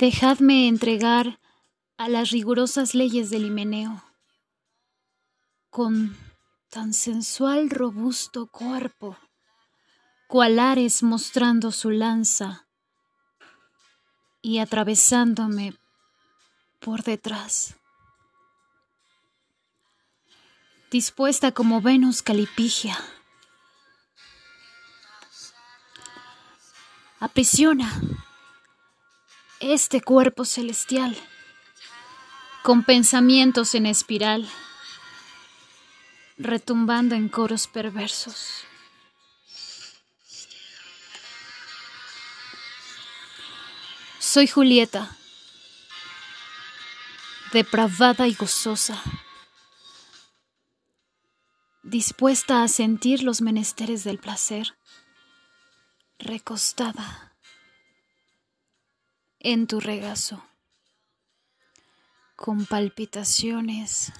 Dejadme entregar a las rigurosas leyes del himeneo. Con tan sensual robusto cuerpo, cual Ares mostrando su lanza y atravesándome por detrás. Dispuesta como Venus Calipigia. Aprisiona este cuerpo celestial con pensamientos en espiral, retumbando en coros perversos. Soy Julieta, depravada y gozosa, dispuesta a sentir los menesteres del placer, recostada en tu regazo, con palpitaciones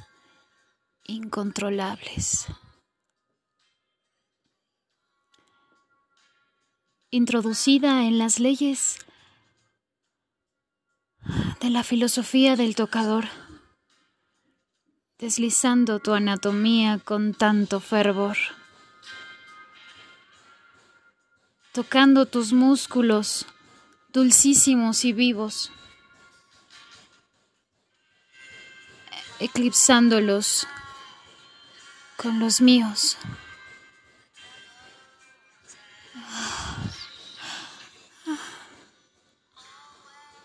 incontrolables. Introducida en las leyes de la filosofía del tocador, deslizando tu anatomía con tanto fervor, tocando tus músculos dulcísimos y vivos, eclipsándolos con los míos.